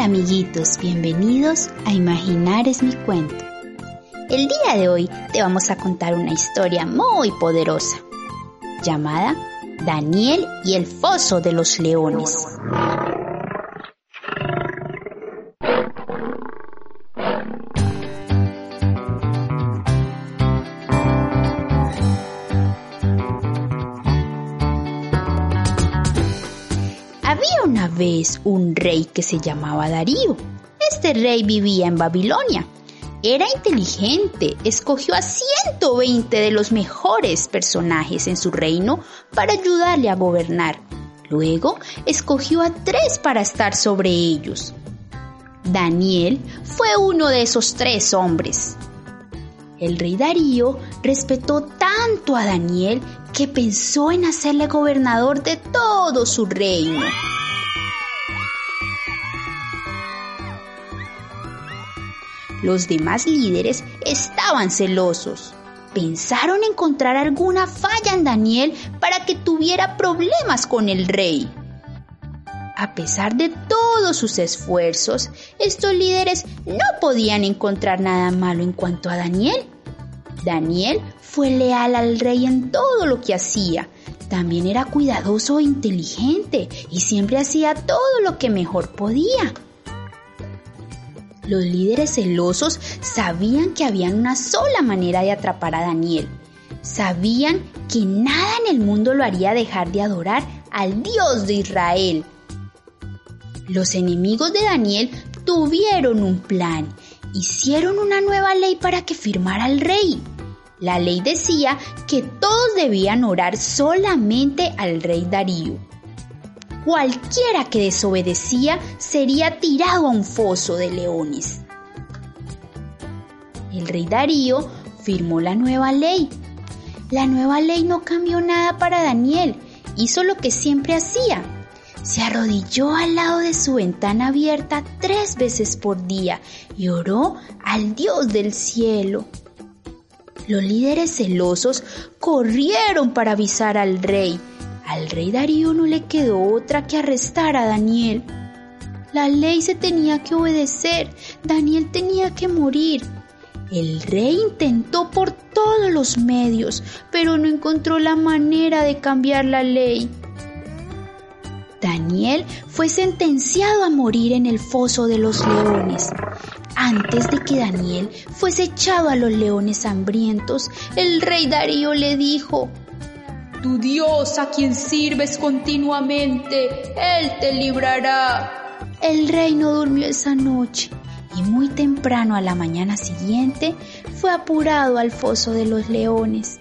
Hola amiguitos, bienvenidos a Imaginar es mi cuento. El día de hoy te vamos a contar una historia muy poderosa, llamada Daniel y el Foso de los Leones. Una vez un rey que se llamaba Darío. Este rey vivía en Babilonia. Era inteligente, escogió a 120 de los mejores personajes en su reino para ayudarle a gobernar. Luego escogió a tres para estar sobre ellos. Daniel fue uno de esos tres hombres. El rey Darío respetó tanto a Daniel que pensó en hacerle gobernador de todo su reino. Los demás líderes estaban celosos. Pensaron encontrar alguna falla en Daniel para que tuviera problemas con el rey. A pesar de todos sus esfuerzos, estos líderes no podían encontrar nada malo en cuanto a Daniel. Daniel fue leal al rey en todo lo que hacía. También era cuidadoso e inteligente y siempre hacía todo lo que mejor podía. Los líderes celosos sabían que había una sola manera de atrapar a Daniel. Sabían que nada en el mundo lo haría dejar de adorar al Dios de Israel. Los enemigos de Daniel tuvieron un plan. Hicieron una nueva ley para que firmara el rey. La ley decía que todos debían orar solamente al rey Darío. Cualquiera que desobedecía sería tirado a un foso de leones. El rey Darío firmó la nueva ley. La nueva ley no cambió nada para Daniel, hizo lo que siempre hacía, se arrodilló al lado de su ventana abierta tres veces por día y oró al Dios del cielo. Los líderes celosos corrieron para avisar al rey. Al rey Darío no le quedó otra que arrestar a Daniel. La ley se tenía que obedecer, Daniel tenía que morir. El rey intentó por todos los medios, pero no encontró la manera de cambiar la ley. Daniel fue sentenciado a morir en el foso de los leones. Antes de que Daniel fuese echado a los leones hambrientos, el rey Darío le dijo, Tu Dios a quien sirves continuamente, Él te librará. El rey no durmió esa noche y muy temprano a la mañana siguiente fue apurado al foso de los leones.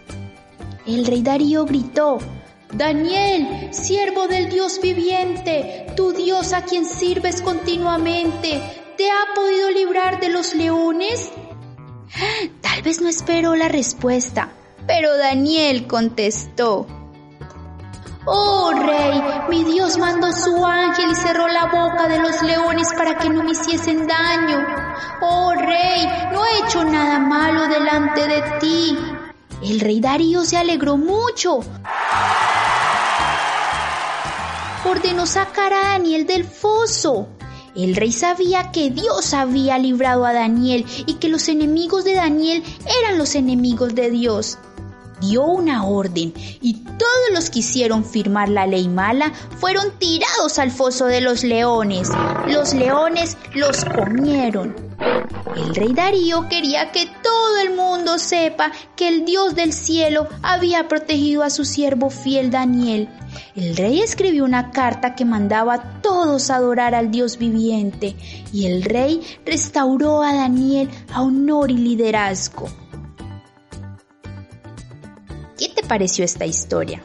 El rey Darío gritó, Daniel, siervo del Dios viviente, tu Dios a quien sirves continuamente, ¿te ha podido librar de los leones? Tal vez no esperó la respuesta, pero Daniel contestó. Oh rey, mi Dios mandó su ángel y cerró la boca de los leones para que no me hiciesen daño. Oh rey, no he hecho nada malo delante de ti. El rey Darío se alegró mucho ordenó sacar a Daniel del foso. El rey sabía que Dios había librado a Daniel y que los enemigos de Daniel eran los enemigos de Dios. Dio una orden y todos los que hicieron firmar la ley mala fueron tirados al foso de los leones. Los leones los comieron. El rey Darío quería que todo el mundo sepa que el Dios del cielo había protegido a su siervo fiel Daniel. El rey escribió una carta que mandaba a todos adorar al Dios viviente y el rey restauró a Daniel a honor y liderazgo. ¿Qué te pareció esta historia?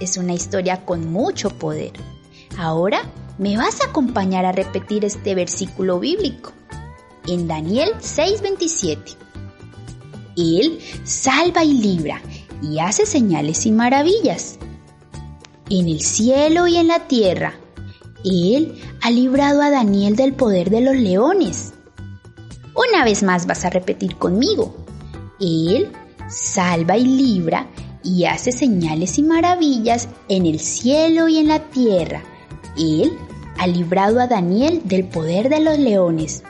Es una historia con mucho poder. Ahora me vas a acompañar a repetir este versículo bíblico en Daniel 6:27. Él salva y libra y hace señales y maravillas. En el cielo y en la tierra, Él ha librado a Daniel del poder de los leones. Una vez más vas a repetir conmigo. Él salva y libra y hace señales y maravillas en el cielo y en la tierra. Él ha librado a Daniel del poder de los leones.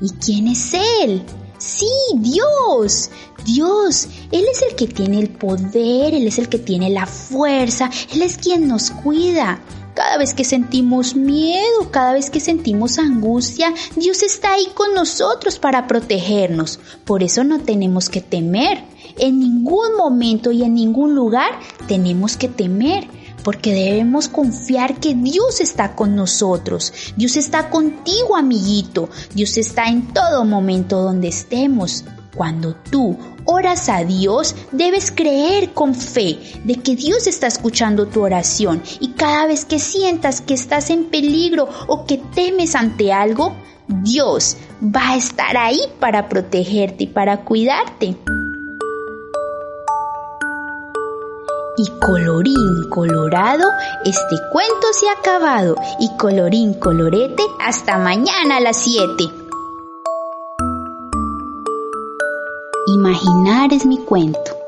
¿Y quién es él? Sí, Dios. Dios, Él es el que tiene el poder, Él es el que tiene la fuerza, Él es quien nos cuida. Cada vez que sentimos miedo, cada vez que sentimos angustia, Dios está ahí con nosotros para protegernos. Por eso no tenemos que temer. En ningún momento y en ningún lugar tenemos que temer porque debemos confiar que Dios está con nosotros. Dios está contigo, amiguito. Dios está en todo momento donde estemos. Cuando tú oras a Dios, debes creer con fe de que Dios está escuchando tu oración y cada vez que sientas que estás en peligro o que temes ante algo, Dios va a estar ahí para protegerte y para cuidarte. Y colorín colorado, este cuento se ha acabado. Y colorín colorete, hasta mañana a las 7. Imaginar es mi cuento.